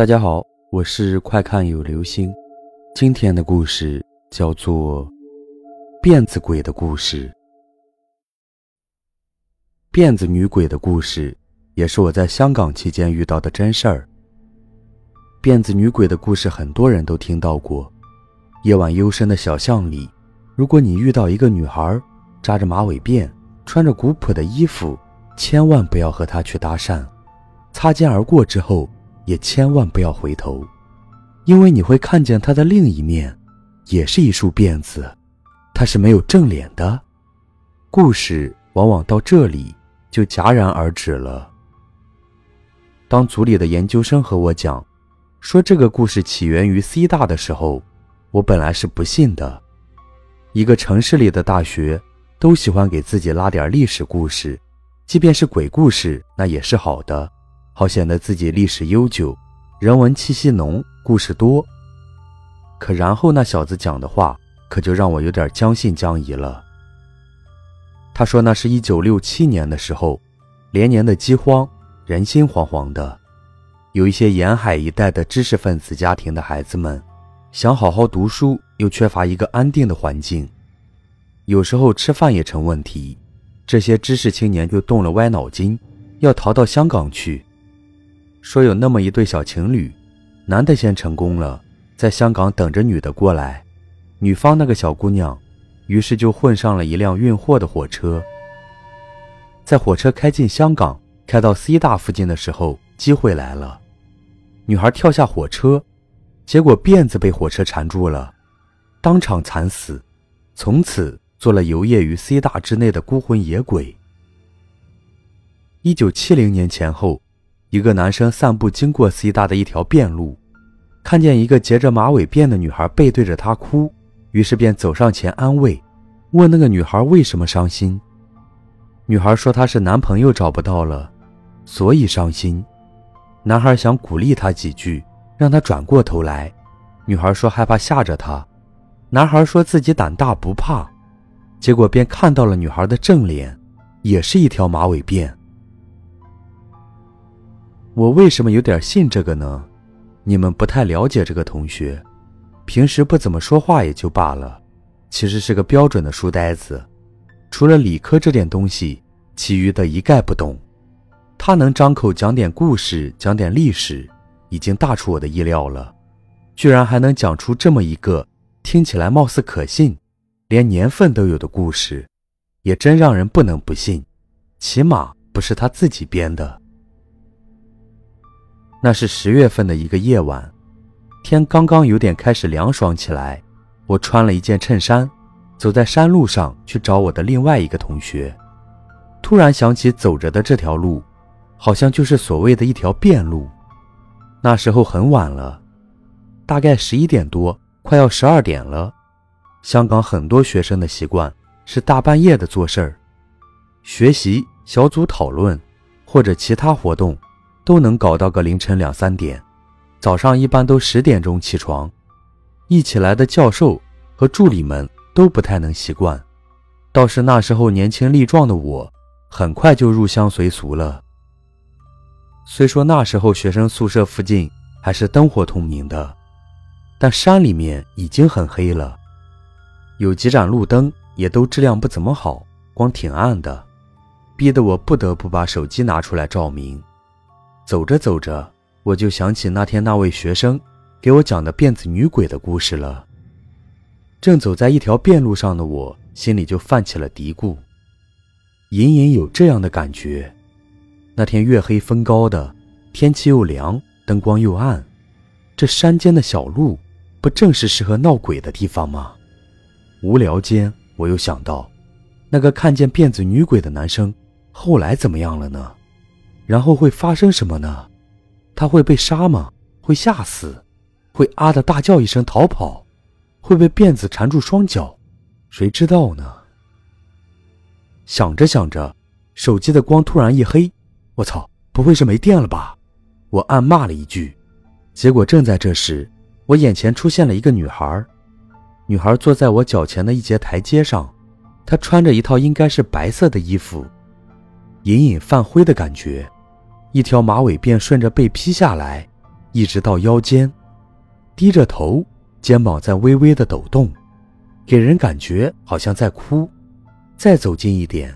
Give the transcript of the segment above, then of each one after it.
大家好，我是快看有流星。今天的故事叫做《辫子鬼的故事》。辫子女鬼的故事，也是我在香港期间遇到的真事儿。辫子女鬼的故事，很多人都听到过。夜晚幽深的小巷里，如果你遇到一个女孩，扎着马尾辫，穿着古朴的衣服，千万不要和她去搭讪。擦肩而过之后。也千万不要回头，因为你会看见他的另一面，也是一束辫子，他是没有正脸的。故事往往到这里就戛然而止了。当组里的研究生和我讲，说这个故事起源于 C 大的时候，我本来是不信的。一个城市里的大学都喜欢给自己拉点历史故事，即便是鬼故事，那也是好的。好显得自己历史悠久，人文气息浓，故事多。可然后那小子讲的话，可就让我有点将信将疑了。他说那是一九六七年的时候，连年的饥荒，人心惶惶的，有一些沿海一带的知识分子家庭的孩子们，想好好读书，又缺乏一个安定的环境，有时候吃饭也成问题，这些知识青年就动了歪脑筋，要逃到香港去。说有那么一对小情侣，男的先成功了，在香港等着女的过来，女方那个小姑娘，于是就混上了一辆运货的火车。在火车开进香港，开到 C 大附近的时候，机会来了，女孩跳下火车，结果辫子被火车缠住了，当场惨死，从此做了游曳于 C 大之内的孤魂野鬼。一九七零年前后。一个男生散步经过 C 大的一条便路，看见一个结着马尾辫的女孩背对着他哭，于是便走上前安慰，问那个女孩为什么伤心。女孩说她是男朋友找不到了，所以伤心。男孩想鼓励她几句，让她转过头来。女孩说害怕吓着他。男孩说自己胆大不怕，结果便看到了女孩的正脸，也是一条马尾辫。我为什么有点信这个呢？你们不太了解这个同学，平时不怎么说话也就罢了，其实是个标准的书呆子，除了理科这点东西，其余的一概不懂。他能张口讲点故事，讲点历史，已经大出我的意料了，居然还能讲出这么一个听起来貌似可信，连年份都有的故事，也真让人不能不信，起码不是他自己编的。那是十月份的一个夜晚，天刚刚有点开始凉爽起来。我穿了一件衬衫，走在山路上去找我的另外一个同学。突然想起走着的这条路，好像就是所谓的一条便路。那时候很晚了，大概十一点多，快要十二点了。香港很多学生的习惯是大半夜的做事儿，学习、小组讨论或者其他活动。都能搞到个凌晨两三点，早上一般都十点钟起床。一起来的教授和助理们都不太能习惯，倒是那时候年轻力壮的我，很快就入乡随俗了。虽说那时候学生宿舍附近还是灯火通明的，但山里面已经很黑了，有几盏路灯也都质量不怎么好，光挺暗的，逼得我不得不把手机拿出来照明。走着走着，我就想起那天那位学生给我讲的辫子女鬼的故事了。正走在一条便路上的我，心里就泛起了嘀咕，隐隐有这样的感觉：那天月黑风高的，天气又凉，灯光又暗，这山间的小路，不正是适合闹鬼的地方吗？无聊间，我又想到，那个看见辫子女鬼的男生，后来怎么样了呢？然后会发生什么呢？他会被杀吗？会吓死？会啊的大叫一声逃跑？会被辫子缠住双脚？谁知道呢？想着想着，手机的光突然一黑，我操！不会是没电了吧？我暗骂了一句。结果正在这时，我眼前出现了一个女孩。女孩坐在我脚前的一节台阶上，她穿着一套应该是白色的衣服，隐隐泛灰的感觉。一条马尾辫顺着背披下来，一直到腰间，低着头，肩膀在微微的抖动，给人感觉好像在哭。再走近一点，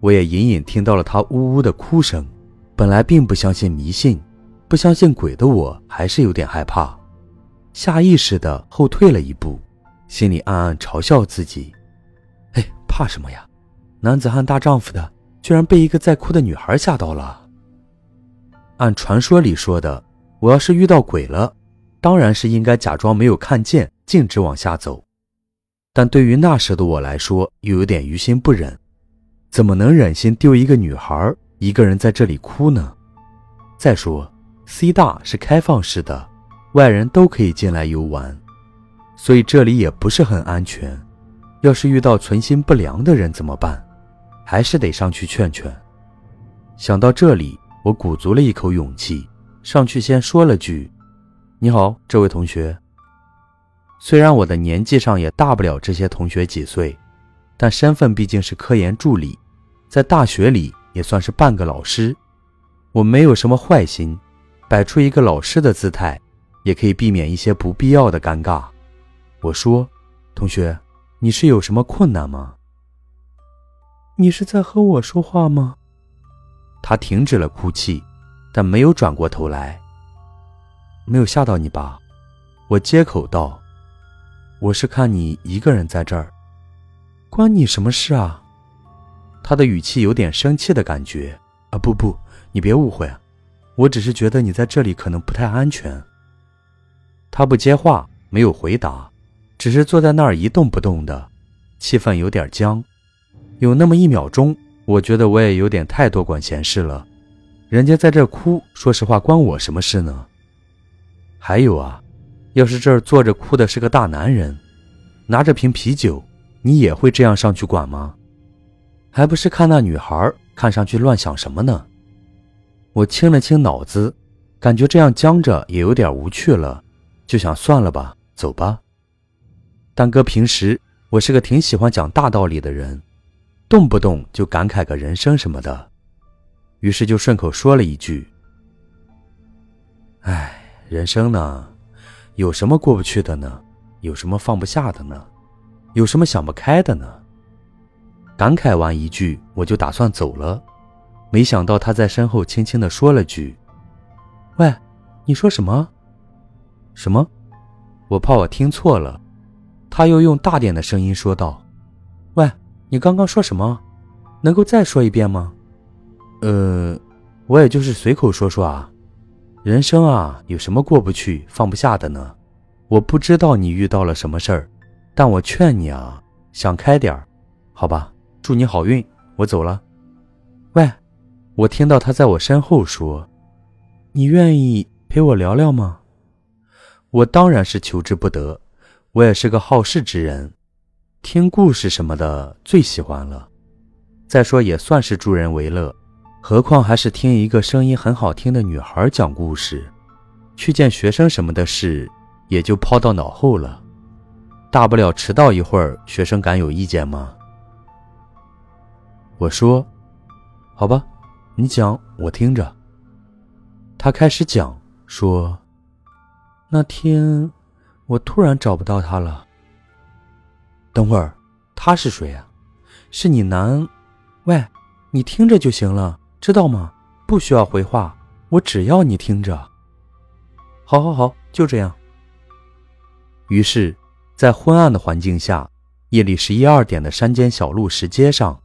我也隐隐听到了他呜呜的哭声。本来并不相信迷信、不相信鬼的我，还是有点害怕，下意识的后退了一步，心里暗暗嘲笑自己：“哎，怕什么呀？男子汉大丈夫的，居然被一个在哭的女孩吓到了。”按传说里说的，我要是遇到鬼了，当然是应该假装没有看见，径直往下走。但对于那时的我来说，又有点于心不忍，怎么能忍心丢一个女孩？一个人在这里哭呢。再说，C 大是开放式的，外人都可以进来游玩，所以这里也不是很安全。要是遇到存心不良的人怎么办？还是得上去劝劝。想到这里，我鼓足了一口勇气，上去先说了句：“你好，这位同学。”虽然我的年纪上也大不了这些同学几岁，但身份毕竟是科研助理，在大学里。也算是半个老师，我没有什么坏心，摆出一个老师的姿态，也可以避免一些不必要的尴尬。我说：“同学，你是有什么困难吗？”你是在和我说话吗？他停止了哭泣，但没有转过头来。没有吓到你吧？我接口道：“我是看你一个人在这儿，关你什么事啊？”他的语气有点生气的感觉啊！不不，你别误会，我只是觉得你在这里可能不太安全。他不接话，没有回答，只是坐在那儿一动不动的，气氛有点僵。有那么一秒钟，我觉得我也有点太多管闲事了。人家在这哭，说实话，关我什么事呢？还有啊，要是这儿坐着哭的是个大男人，拿着瓶啤酒，你也会这样上去管吗？还不是看那女孩，看上去乱想什么呢？我清了清脑子，感觉这样僵着也有点无趣了，就想算了吧，走吧。但哥平时我是个挺喜欢讲大道理的人，动不动就感慨个人生什么的，于是就顺口说了一句：“哎，人生呢，有什么过不去的呢？有什么放不下的呢？有什么想不开的呢？”感慨完一句，我就打算走了，没想到他在身后轻轻的说了句：“喂，你说什么？什么？我怕我听错了。”他又用大点的声音说道：“喂，你刚刚说什么？能够再说一遍吗？”“呃，我也就是随口说说啊。人生啊，有什么过不去、放不下的呢？我不知道你遇到了什么事儿，但我劝你啊，想开点儿，好吧？”祝你好运，我走了。喂，我听到他在我身后说：“你愿意陪我聊聊吗？”我当然是求之不得。我也是个好事之人，听故事什么的最喜欢了。再说也算是助人为乐，何况还是听一个声音很好听的女孩讲故事。去见学生什么的事，也就抛到脑后了。大不了迟到一会儿，学生敢有意见吗？我说：“好吧，你讲，我听着。”他开始讲说：“那天我突然找不到他了。等会儿，他是谁啊？是你男？喂，你听着就行了，知道吗？不需要回话，我只要你听着。好，好，好，就这样。”于是，在昏暗的环境下，夜里十一二点的山间小路石阶上。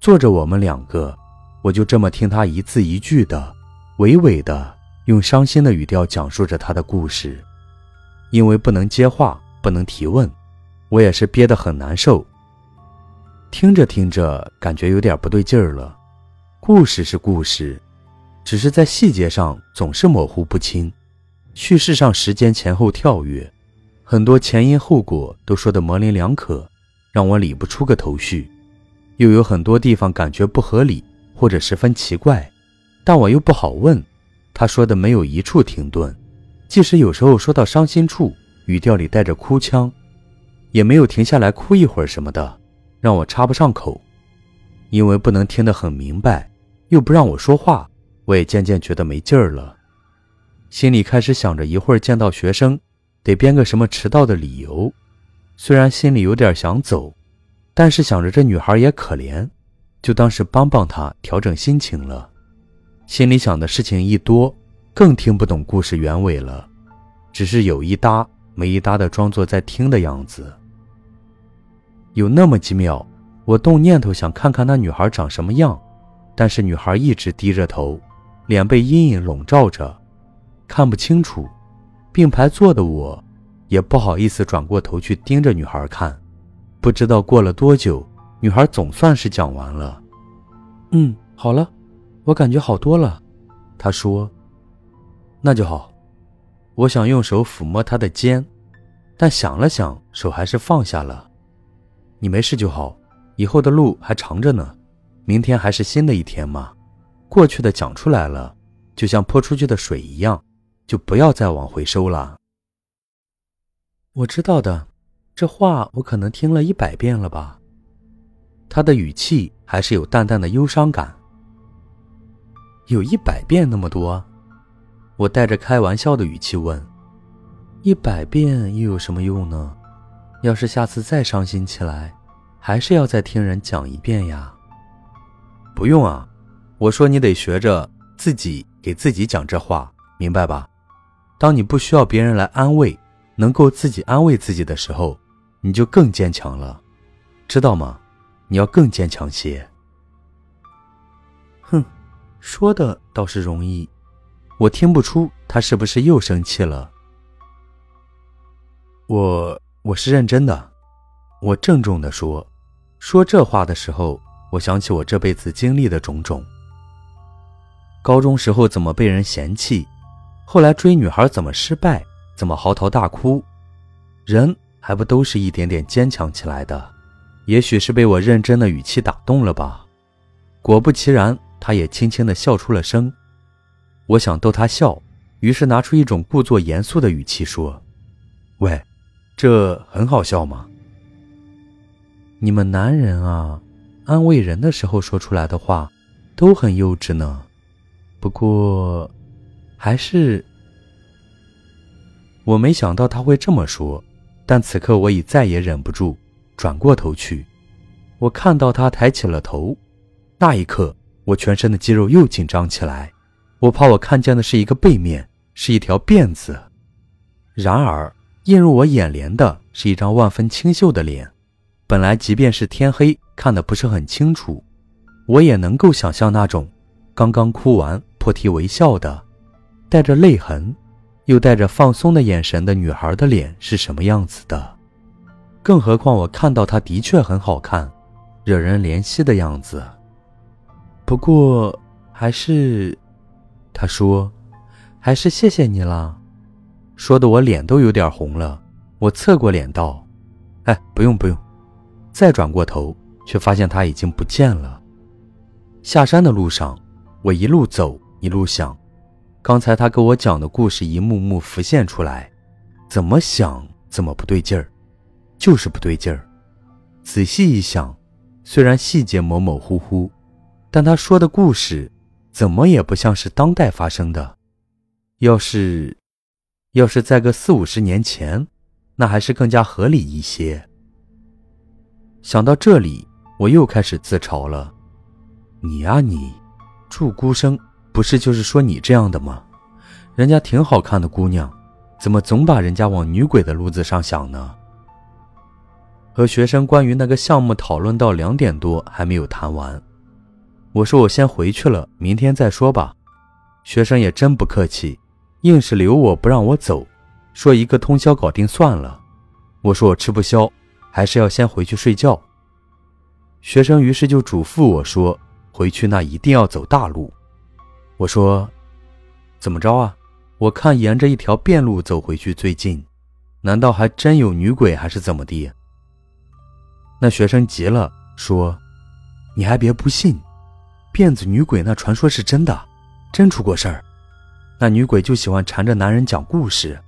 坐着我们两个，我就这么听他一字一句的，娓娓的用伤心的语调讲述着他的故事。因为不能接话，不能提问，我也是憋得很难受。听着听着，感觉有点不对劲儿了。故事是故事，只是在细节上总是模糊不清，叙事上时间前后跳跃，很多前因后果都说得模棱两可，让我理不出个头绪。又有很多地方感觉不合理或者十分奇怪，但我又不好问。他说的没有一处停顿，即使有时候说到伤心处，语调里带着哭腔，也没有停下来哭一会儿什么的，让我插不上口。因为不能听得很明白，又不让我说话，我也渐渐觉得没劲儿了。心里开始想着一会儿见到学生，得编个什么迟到的理由。虽然心里有点想走，但是想着这女孩也可怜，就当是帮帮她调整心情了。心里想的事情一多，更听不懂故事原委了，只是有一搭没一搭的装作在听的样子。有那么几秒，我动念头想看看那女孩长什么样，但是女孩一直低着头，脸被阴影笼罩着。看不清楚，并排坐的我，也不好意思转过头去盯着女孩看。不知道过了多久，女孩总算是讲完了。嗯，好了，我感觉好多了。她说：“那就好。”我想用手抚摸她的肩，但想了想，手还是放下了。你没事就好，以后的路还长着呢。明天还是新的一天嘛，过去的讲出来了，就像泼出去的水一样。就不要再往回收了。我知道的，这话我可能听了一百遍了吧。他的语气还是有淡淡的忧伤感。有一百遍那么多？我带着开玩笑的语气问：“一百遍又有什么用呢？要是下次再伤心起来，还是要再听人讲一遍呀。”不用啊，我说你得学着自己给自己讲这话，明白吧？当你不需要别人来安慰，能够自己安慰自己的时候，你就更坚强了，知道吗？你要更坚强些。哼，说的倒是容易，我听不出他是不是又生气了。我我是认真的，我郑重的说，说这话的时候，我想起我这辈子经历的种种。高中时候怎么被人嫌弃？后来追女孩怎么失败，怎么嚎啕大哭，人还不都是一点点坚强起来的？也许是被我认真的语气打动了吧。果不其然，他也轻轻地笑出了声。我想逗他笑，于是拿出一种故作严肃的语气说：“喂，这很好笑吗？你们男人啊，安慰人的时候说出来的话，都很幼稚呢。不过……”还是，我没想到他会这么说，但此刻我已再也忍不住，转过头去，我看到他抬起了头，那一刻，我全身的肌肉又紧张起来，我怕我看见的是一个背面，是一条辫子，然而映入我眼帘的是一张万分清秀的脸，本来即便是天黑，看得不是很清楚，我也能够想象那种刚刚哭完破涕为笑的。带着泪痕，又带着放松的眼神的女孩的脸是什么样子的？更何况我看到她的确很好看，惹人怜惜的样子。不过还是，他说，还是谢谢你了，说的我脸都有点红了。我侧过脸道：“哎，不用不用。”再转过头，却发现他已经不见了。下山的路上，我一路走一路想。刚才他给我讲的故事一幕幕浮现出来，怎么想怎么不对劲儿，就是不对劲儿。仔细一想，虽然细节模模糊糊，但他说的故事怎么也不像是当代发生的。要是，要是在个四五十年前，那还是更加合理一些。想到这里，我又开始自嘲了：“你呀，你，祝孤生。”不是，就是说你这样的吗？人家挺好看的姑娘，怎么总把人家往女鬼的路子上想呢？和学生关于那个项目讨论到两点多还没有谈完，我说我先回去了，明天再说吧。学生也真不客气，硬是留我不让我走，说一个通宵搞定算了。我说我吃不消，还是要先回去睡觉。学生于是就嘱咐我说，回去那一定要走大路。我说：“怎么着啊？我看沿着一条便路走回去最近，难道还真有女鬼还是怎么地？”那学生急了，说：“你还别不信，辫子女鬼那传说是真的，真出过事儿。那女鬼就喜欢缠着男人讲故事，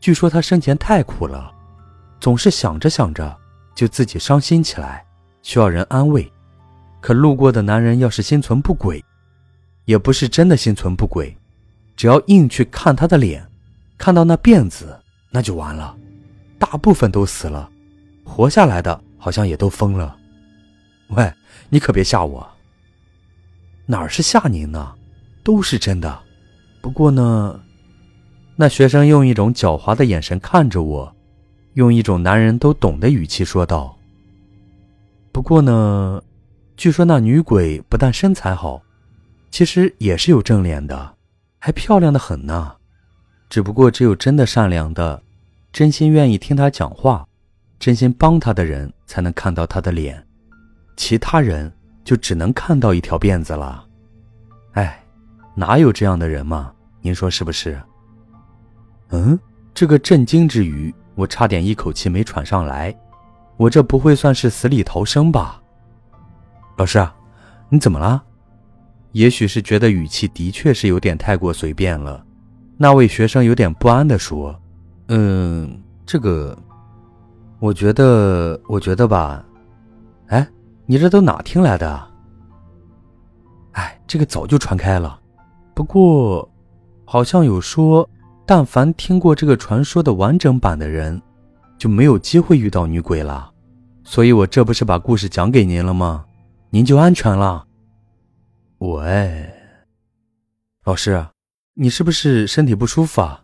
据说她生前太苦了，总是想着想着就自己伤心起来，需要人安慰。可路过的男人要是心存不轨。”也不是真的心存不轨，只要硬去看她的脸，看到那辫子，那就完了，大部分都死了，活下来的好像也都疯了。喂，你可别吓我。哪儿是吓您呢？都是真的。不过呢，那学生用一种狡猾的眼神看着我，用一种男人都懂的语气说道：“不过呢，据说那女鬼不但身材好，其实也是有正脸的，还漂亮的很呢。只不过只有真的善良的，真心愿意听她讲话，真心帮她的人才能看到她的脸，其他人。”就只能看到一条辫子了，哎，哪有这样的人嘛？您说是不是？嗯，这个震惊之余，我差点一口气没喘上来。我这不会算是死里逃生吧？老师，你怎么了？也许是觉得语气的确是有点太过随便了，那位学生有点不安地说：“嗯，这个，我觉得，我觉得吧，哎。”你这都哪听来的？哎，这个早就传开了。不过，好像有说，但凡听过这个传说的完整版的人，就没有机会遇到女鬼了。所以我这不是把故事讲给您了吗？您就安全了。喂，老师，你是不是身体不舒服啊？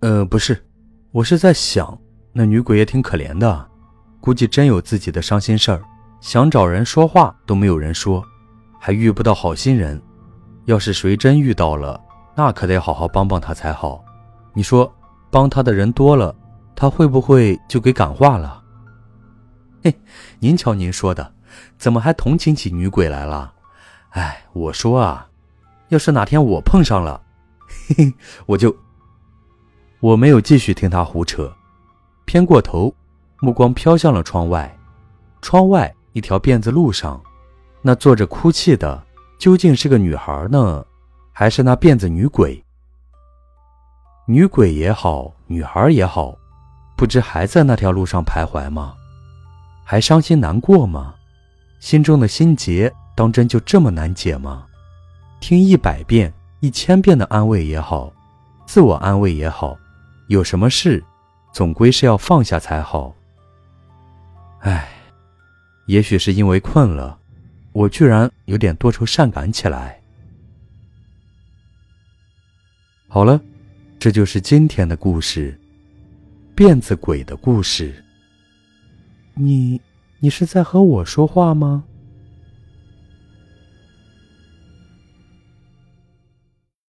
呃，不是，我是在想，那女鬼也挺可怜的。估计真有自己的伤心事儿，想找人说话都没有人说，还遇不到好心人。要是谁真遇到了，那可得好好帮帮他才好。你说，帮他的人多了，他会不会就给感化了？嘿，您瞧您说的，怎么还同情起女鬼来了？哎，我说啊，要是哪天我碰上了，嘿嘿，我就……我没有继续听他胡扯，偏过头。目光飘向了窗外，窗外一条辫子路上，那坐着哭泣的究竟是个女孩呢，还是那辫子女鬼？女鬼也好，女孩也好，不知还在那条路上徘徊吗？还伤心难过吗？心中的心结当真就这么难解吗？听一百遍、一千遍的安慰也好，自我安慰也好，有什么事，总归是要放下才好。唉，也许是因为困了，我居然有点多愁善感起来。好了，这就是今天的故事——辫子鬼的故事。你，你是在和我说话吗？